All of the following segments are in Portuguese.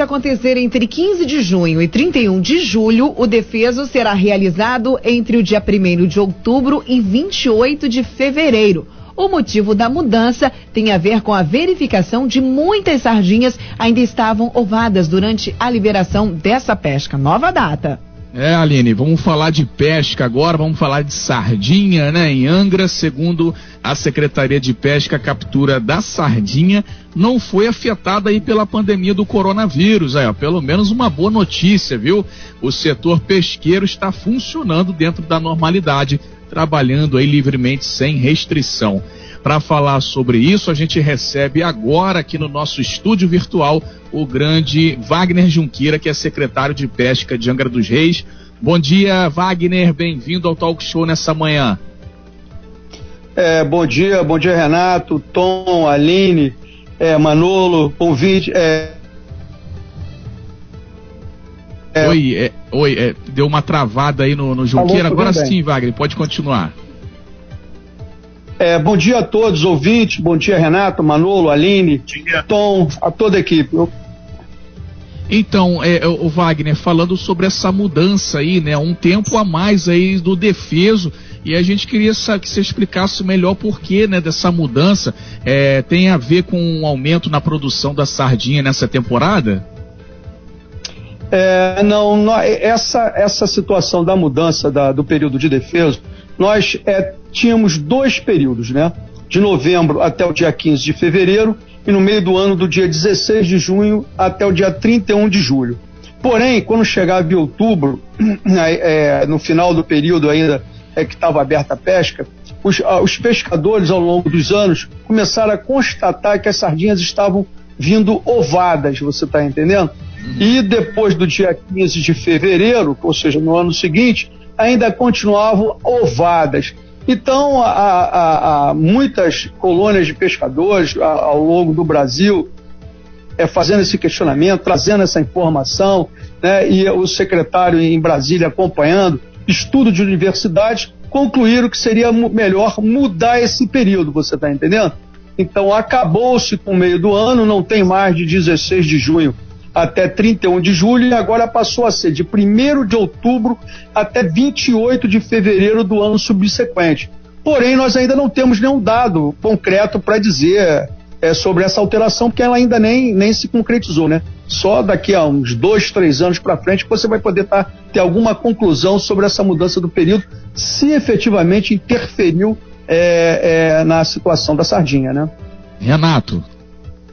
acontecer entre 15 de junho e 31 de julho, o defeso será realizado entre o dia 1 de outubro e 28 de fevereiro. O motivo da mudança tem a ver com a verificação de muitas sardinhas ainda estavam ovadas durante a liberação dessa pesca. Nova data. É, Aline, vamos falar de pesca agora, vamos falar de sardinha, né? Em Angra, segundo a Secretaria de Pesca, a captura da sardinha não foi afetada aí pela pandemia do coronavírus. Aí, ó, pelo menos uma boa notícia, viu? O setor pesqueiro está funcionando dentro da normalidade, trabalhando aí livremente sem restrição. Para falar sobre isso, a gente recebe agora aqui no nosso estúdio virtual o grande Wagner Junqueira, que é secretário de Pesca de Angra dos Reis. Bom dia, Wagner, bem-vindo ao Talk Show nessa manhã. É, bom dia, bom dia, Renato, Tom, Aline, é, Manolo, convite. É, é, oi, é, oi é, deu uma travada aí no, no Junqueira. Agora sim, Wagner, pode continuar. É, bom dia a todos, ouvintes. Bom dia, Renato, Manolo, Aline, Tom, a toda a equipe. Eu... Então, é, o Wagner, falando sobre essa mudança aí, né? Um tempo a mais aí do defeso. E a gente queria que você explicasse melhor por que né, dessa mudança. É, tem a ver com um aumento na produção da sardinha nessa temporada? É, não, não, essa, essa situação da mudança da, do período de defeso, nós é, tínhamos dois períodos, né? De novembro até o dia 15 de fevereiro e no meio do ano do dia 16 de junho até o dia 31 de julho. Porém, quando chegava em outubro, é, no final do período ainda é, que estava aberta a pesca, os, os pescadores ao longo dos anos começaram a constatar que as sardinhas estavam vindo ovadas, você está entendendo? E depois do dia 15 de fevereiro, ou seja, no ano seguinte, ainda continuavam ovadas. Então, muitas colônias de pescadores ao longo do Brasil é, fazendo esse questionamento, trazendo essa informação, né, e o secretário em Brasília acompanhando, estudo de universidades, concluíram que seria melhor mudar esse período, você está entendendo? Então, acabou-se com o meio do ano, não tem mais de 16 de junho até 31 de julho e agora passou a ser de 1 de outubro até 28 de fevereiro do ano subsequente. Porém, nós ainda não temos nenhum dado concreto para dizer é, sobre essa alteração, porque ela ainda nem, nem se concretizou, né? Só daqui a uns dois, três anos para frente que você vai poder tá, ter alguma conclusão sobre essa mudança do período, se efetivamente interferiu é, é, na situação da sardinha, né? Renato,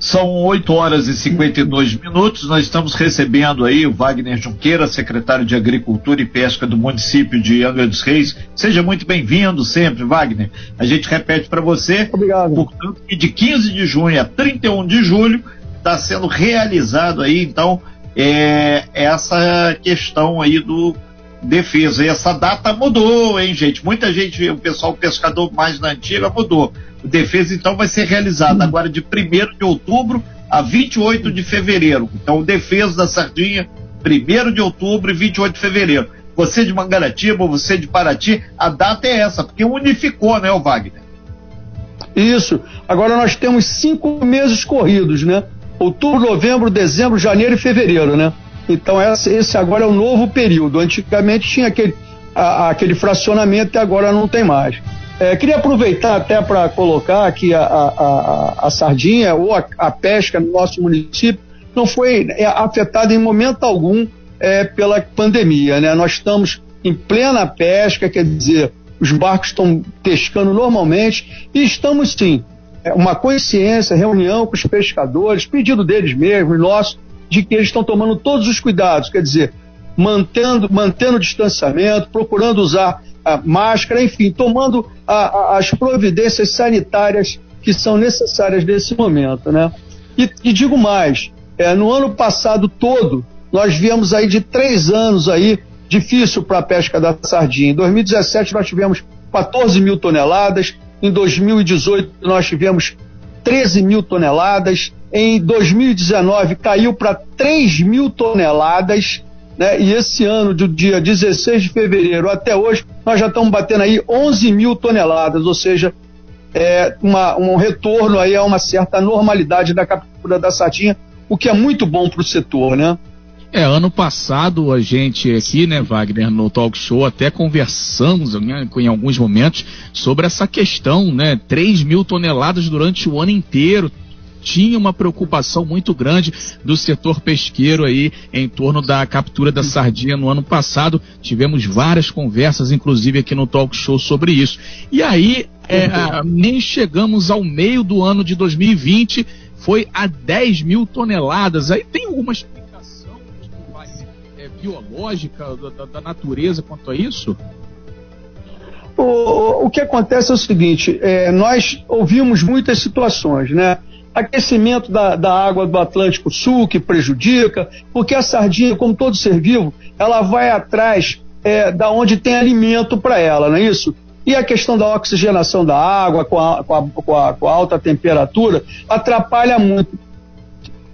são 8 horas e 52 minutos. Nós estamos recebendo aí o Wagner Junqueira, secretário de Agricultura e Pesca do município de Angra dos Reis. Seja muito bem-vindo sempre, Wagner. A gente repete para você. Obrigado. Portanto, que de 15 de junho a 31 de julho está sendo realizado aí, então, é, essa questão aí do defesa. E essa data mudou, hein, gente? Muita gente, o pessoal pescador mais na antiga mudou. O defesa, então, vai ser realizado agora de 1 de outubro a 28 de fevereiro. Então, o defesa da sardinha, 1 de outubro e 28 de fevereiro. Você de Mangaratiba, você de Paraty, a data é essa, porque unificou, né, o Wagner? Isso. Agora nós temos cinco meses corridos, né? Outubro, novembro, dezembro, janeiro e fevereiro, né? Então esse agora é o novo período. Antigamente tinha aquele, a, aquele fracionamento e agora não tem mais. É, queria aproveitar até para colocar que a, a, a, sardinha ou a, pesca no nosso município não foi é, afetada em momento algum é, pela pandemia. Né? Nós estamos em plena pesca, quer dizer, os barcos estão pescando normalmente e estamos sim. É, uma consciência, reunião com os pescadores, pedido deles mesmos, nosso, de que eles estão tomando todos os cuidados, quer dizer, mantendo, mantendo o distanciamento, procurando usar a máscara, enfim, tomando a, a, as providências sanitárias que são necessárias nesse momento, né? E, e digo mais, é, no ano passado todo, nós viemos aí de três anos aí difícil para a pesca da sardinha. Em 2017 nós tivemos 14 mil toneladas, em 2018 nós tivemos 13 mil toneladas, em 2019 caiu para 3 mil toneladas, né? E esse ano, do dia 16 de fevereiro até hoje, nós já estamos batendo aí 11 mil toneladas, ou seja, é uma, um retorno aí a uma certa normalidade da captura da sardinha, o que é muito bom para o setor, né? É, ano passado a gente aqui, né, Wagner, no talk show até conversamos né, em alguns momentos sobre essa questão, né, 3 mil toneladas durante o ano inteiro. Tinha uma preocupação muito grande do setor pesqueiro aí em torno da captura da sardinha no ano passado. Tivemos várias conversas, inclusive aqui no talk show, sobre isso. E aí, é, nem chegamos ao meio do ano de 2020, foi a 10 mil toneladas. Aí tem algumas biológica da, da natureza quanto a isso? O, o que acontece é o seguinte: é, nós ouvimos muitas situações, né? Aquecimento da, da água do Atlântico Sul que prejudica, porque a sardinha, como todo ser vivo, ela vai atrás é, da onde tem alimento para ela, não é isso? E a questão da oxigenação da água com a, com a, com a, com a alta temperatura atrapalha muito.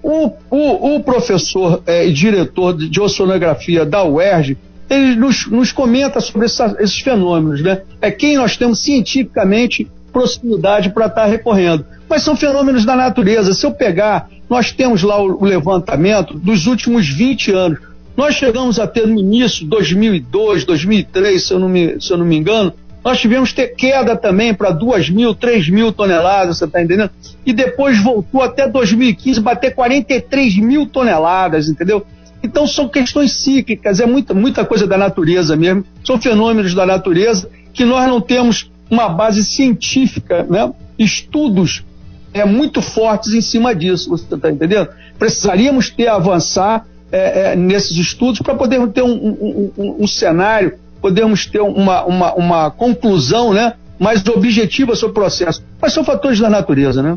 O, o, o professor é, e diretor de, oceanografia da UERJ, ele nos, nos comenta sobre essa, esses fenômenos, né? É quem nós temos cientificamente proximidade para estar tá recorrendo. Mas são fenômenos da natureza. Se eu pegar, nós temos lá o, levantamento dos últimos 20 anos. Nós chegamos a ter no início, 2002, 2003, se eu não me, se eu não me engano, nós tivemos ter queda também para 2 mil, 3 mil toneladas, você está entendendo? E depois voltou até 2015 bater 43 mil toneladas, entendeu? Então são questões cíclicas, é muita, muita coisa da natureza mesmo, são fenômenos da natureza que nós não temos uma base científica, né? estudos é, muito fortes em cima disso, você está entendendo? Precisaríamos ter, avançar é, é, nesses estudos para poder ter um, um, um, um cenário podemos ter uma, uma, uma conclusão né, mais objetiva sobre o processo. Mas são fatores da natureza, né?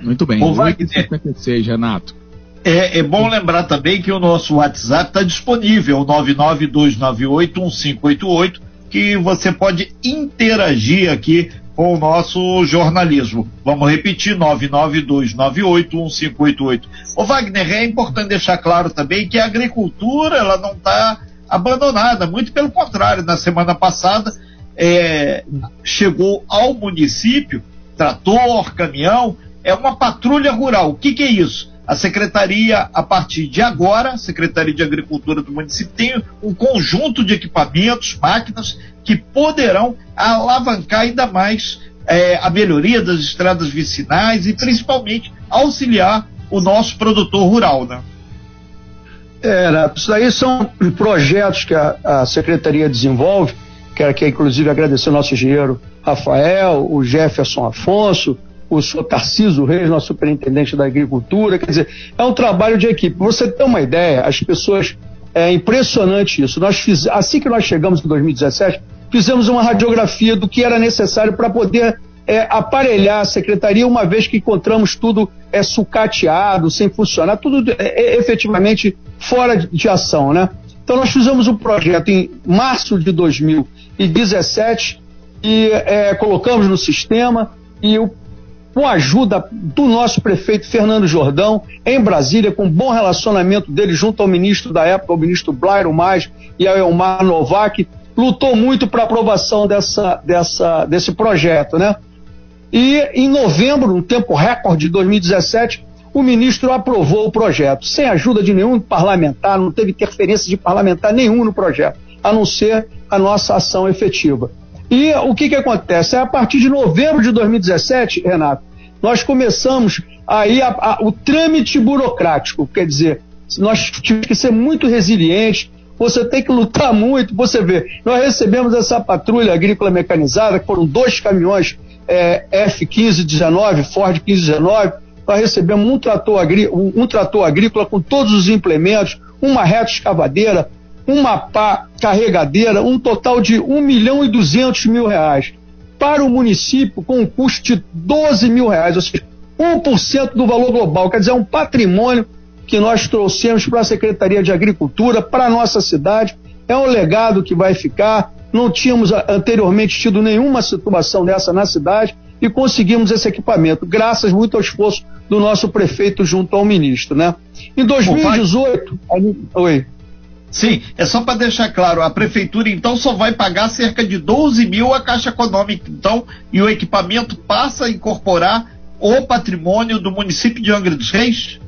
Muito bem. Bom, 56, Renato. É, é, bom lembrar também que o nosso WhatsApp está disponível, 992981588, que você pode interagir aqui com o nosso jornalismo. Vamos repetir, 992981588. Ô Wagner, é importante deixar claro também que a agricultura ela não está abandonada, muito pelo contrário, na semana passada é, chegou ao município, trator, caminhão, é uma patrulha rural. O que, que é isso? A secretaria, a partir de agora, a Secretaria de Agricultura do município, tem um conjunto de equipamentos, máquinas, que poderão alavancar ainda mais é, a melhoria das estradas vicinais e principalmente auxiliar o nosso produtor rural, né? Era, isso aí são projetos que a, a Secretaria desenvolve, quero aqui inclusive agradecer ao nosso engenheiro Rafael, o Jefferson Afonso, o senhor Tarciso Reis, nosso superintendente da agricultura, quer dizer, é um trabalho de equipe. Você tem uma ideia, as pessoas, é impressionante isso. Nós fiz, assim que nós chegamos em 2017, fizemos uma radiografia do que era necessário para poder é, aparelhar a secretaria, uma vez que encontramos tudo é, sucateado, sem funcionar, tudo é, é, efetivamente fora de ação, né? Então nós fizemos um projeto em março de 2017 e é, colocamos no sistema e o, com a ajuda do nosso prefeito Fernando Jordão, em Brasília, com bom relacionamento dele junto ao ministro da época, o ministro Blairo Mais e ao Elmar Novak, lutou muito para aprovação dessa, dessa, desse projeto, né? E em novembro, no tempo recorde de 2017, o ministro aprovou o projeto, sem ajuda de nenhum parlamentar, não teve interferência de parlamentar nenhum no projeto, a não ser a nossa ação efetiva. E o que, que acontece? É a partir de novembro de 2017, Renato, nós começamos aí a, a, o trâmite burocrático, quer dizer, nós tivemos que ser muito resilientes, você tem que lutar muito. Você vê, nós recebemos essa patrulha agrícola mecanizada, que foram dois caminhões é, F-1519, Ford 1519. Nós recebemos um trator, um, um trator agrícola com todos os implementos, uma reta escavadeira, uma pá carregadeira, um total de 1 milhão e 200 mil reais. Para o município, com um custo de 12 mil reais, ou seja, 1% do valor global, quer dizer, é um patrimônio que nós trouxemos para a Secretaria de Agricultura, para a nossa cidade. É um legado que vai ficar. Não tínhamos anteriormente tido nenhuma situação dessa na cidade e conseguimos esse equipamento, graças muito ao esforço do nosso prefeito junto ao ministro, né? Em 2018, oi. Sim, é só para deixar claro, a prefeitura então só vai pagar cerca de 12 mil a Caixa Econômica, então, e o equipamento passa a incorporar o patrimônio do município de Angra dos Reis?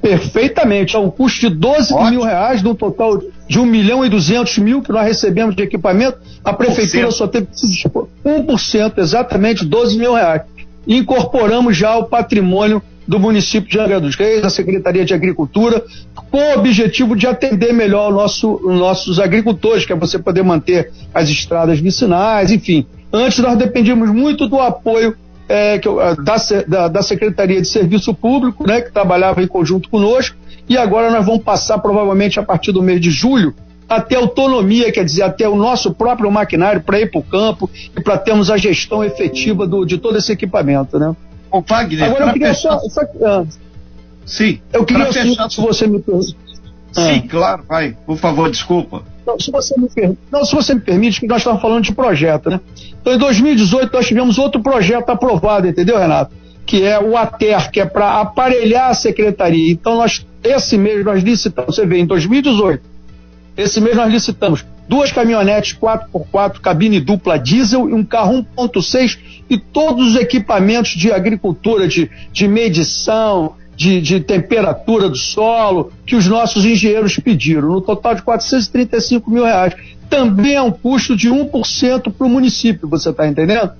Perfeitamente. É um custo de 12 Ótimo. mil reais, de um total de 1 milhão e 200 mil que nós recebemos de equipamento. A prefeitura 1%. só teve que se dispor 1%, exatamente 12 mil reais. E incorporamos já o patrimônio do município de Angra dos Reis, da Secretaria de Agricultura, com o objetivo de atender melhor nosso, os nossos agricultores, que é você poder manter as estradas vicinais, enfim. Antes nós dependíamos muito do apoio é, que, da, da, da, Secretaria de Serviço Público, né, que trabalhava em conjunto conosco, e agora nós vamos passar provavelmente a partir do mês de julho até autonomia, quer dizer, até o nosso próprio maquinário para ir para o campo e para termos a gestão efetiva do, de todo esse equipamento, né? Ô, Wagner, agora eu queria fechar... só, só ah, Sim. Eu queria fechar... se você me permite. Sim, ah. claro, vai. Por favor, desculpa. Não, se você me, per... Não, se você me permite, que nós estamos falando de projeto, né? Então, em 2018, nós tivemos outro projeto aprovado, entendeu, Renato? Que é o ATER, que é para aparelhar a secretaria. Então, nós, esse mês, nós licitamos, você vê, em 2018, esse mês nós licitamos duas caminhonetes 4x4, cabine dupla diesel e um carro 1.6 e todos os equipamentos de agricultura, de, de medição, de, de, temperatura do solo que os nossos engenheiros pediram, no total de 435 mil reais. Também é um custo de 1% para o município, você está entendendo?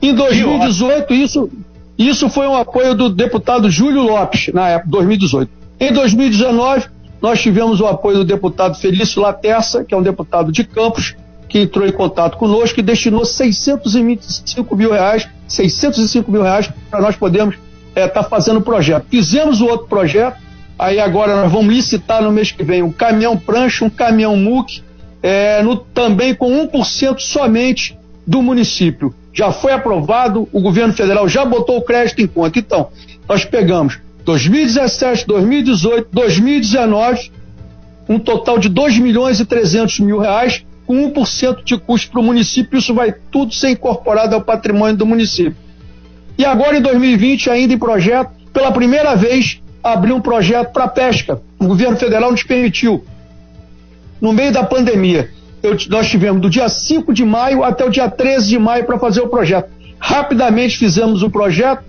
Em 2018, isso, isso foi um apoio do deputado Júlio Lopes, na época, 2018. Em 2019, nós tivemos o apoio do deputado Felício Laterça, que é um deputado de Campos, que entrou em contato conosco e destinou 625 mil reais, 605 mil reais para nós podermos está é, tá fazendo o projeto. Fizemos o outro projeto, aí agora nós vamos licitar no mês que vem um caminhão prancha, um caminhão MUC, é, no, também com 1% somente do município. Já foi aprovado, o governo federal já botou o crédito em conta. Então, nós pegamos 2017, 2018, 2019, um total de 2 milhões e 300 mil reais, com 1% de custo para o município, isso vai tudo ser incorporado ao patrimônio do município. E agora em 2020, ainda em projeto, pela primeira vez, abriu um projeto para pesca. O governo federal nos permitiu. No meio da pandemia, eu, nós tivemos do dia 5 de maio até o dia 13 de maio para fazer o projeto. Rapidamente fizemos o projeto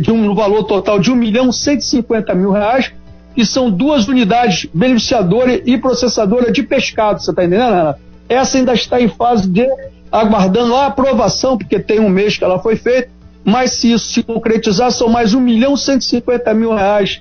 de um no valor total de 1 milhão 150 mil reais, que são duas unidades beneficiadora e processadora de pescado, você está entendendo, Renato? Essa ainda está em fase de aguardando a aprovação, porque tem um mês que ela foi feita, mas se isso se concretizar, são mais 1 milhão 150 mil reais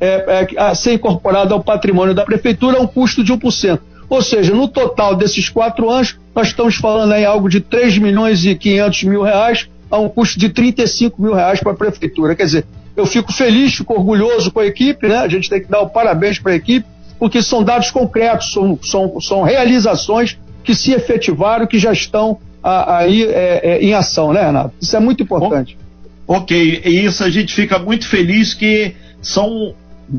é, é, a ser incorporado ao patrimônio da prefeitura a um custo de 1%. Ou seja, no total desses quatro anos, nós estamos falando em algo de 3 milhões e 500 mil reais a um custo de 35 mil reais para a prefeitura. Quer dizer, eu fico feliz, fico orgulhoso com a equipe, né? A gente tem que dar o parabéns para a equipe, porque são dados concretos, são, são, são realizações que se efetivaram, que já estão aí é, é, em ação, né, Renato? Isso é muito importante. Ok, e isso a gente fica muito feliz que são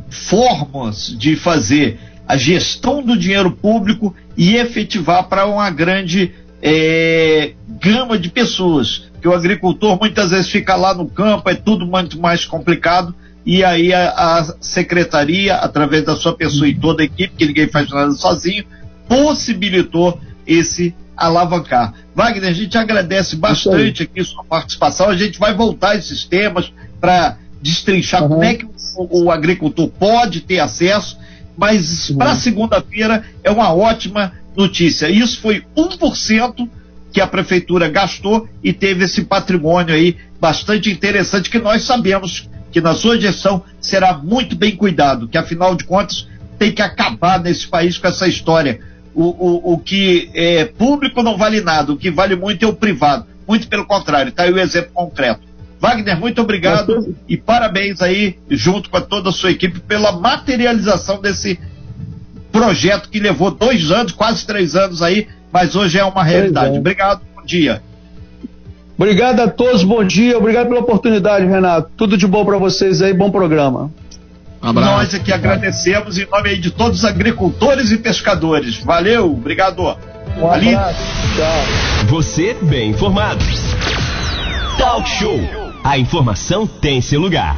formas de fazer a gestão do dinheiro público e efetivar para uma grande é, gama de pessoas. Que o agricultor muitas vezes fica lá no campo, é tudo muito mais complicado, e aí a, a secretaria, através da sua pessoa e toda a equipe, que ninguém faz nada sozinho, possibilitou esse alavancar. Wagner, a gente agradece bastante aqui sua participação. A gente vai voltar esses temas para destrinchar uhum. como é que o, o, agricultor pode ter acesso, mas uhum. para segunda-feira é uma ótima notícia. Isso foi 1% que a prefeitura gastou e teve esse patrimônio aí bastante interessante que nós sabemos que na sua gestão será muito bem cuidado, que afinal de contas tem que acabar nesse país com essa história o, o, o que é público não vale nada, o que vale muito é o privado. Muito pelo contrário, está aí o exemplo concreto. Wagner, muito obrigado e parabéns aí, junto com toda a sua equipe, pela materialização desse projeto que levou dois anos, quase três anos aí, mas hoje é uma realidade. É. Obrigado, bom dia. Obrigado a todos, bom dia, obrigado pela oportunidade, Renato. Tudo de bom para vocês aí, bom programa. Abraço. Nós aqui agradecemos em nome de todos os agricultores e pescadores. Valeu, obrigado. Um Ali. Tchau. Você bem informado. Talk Show. A informação tem seu lugar.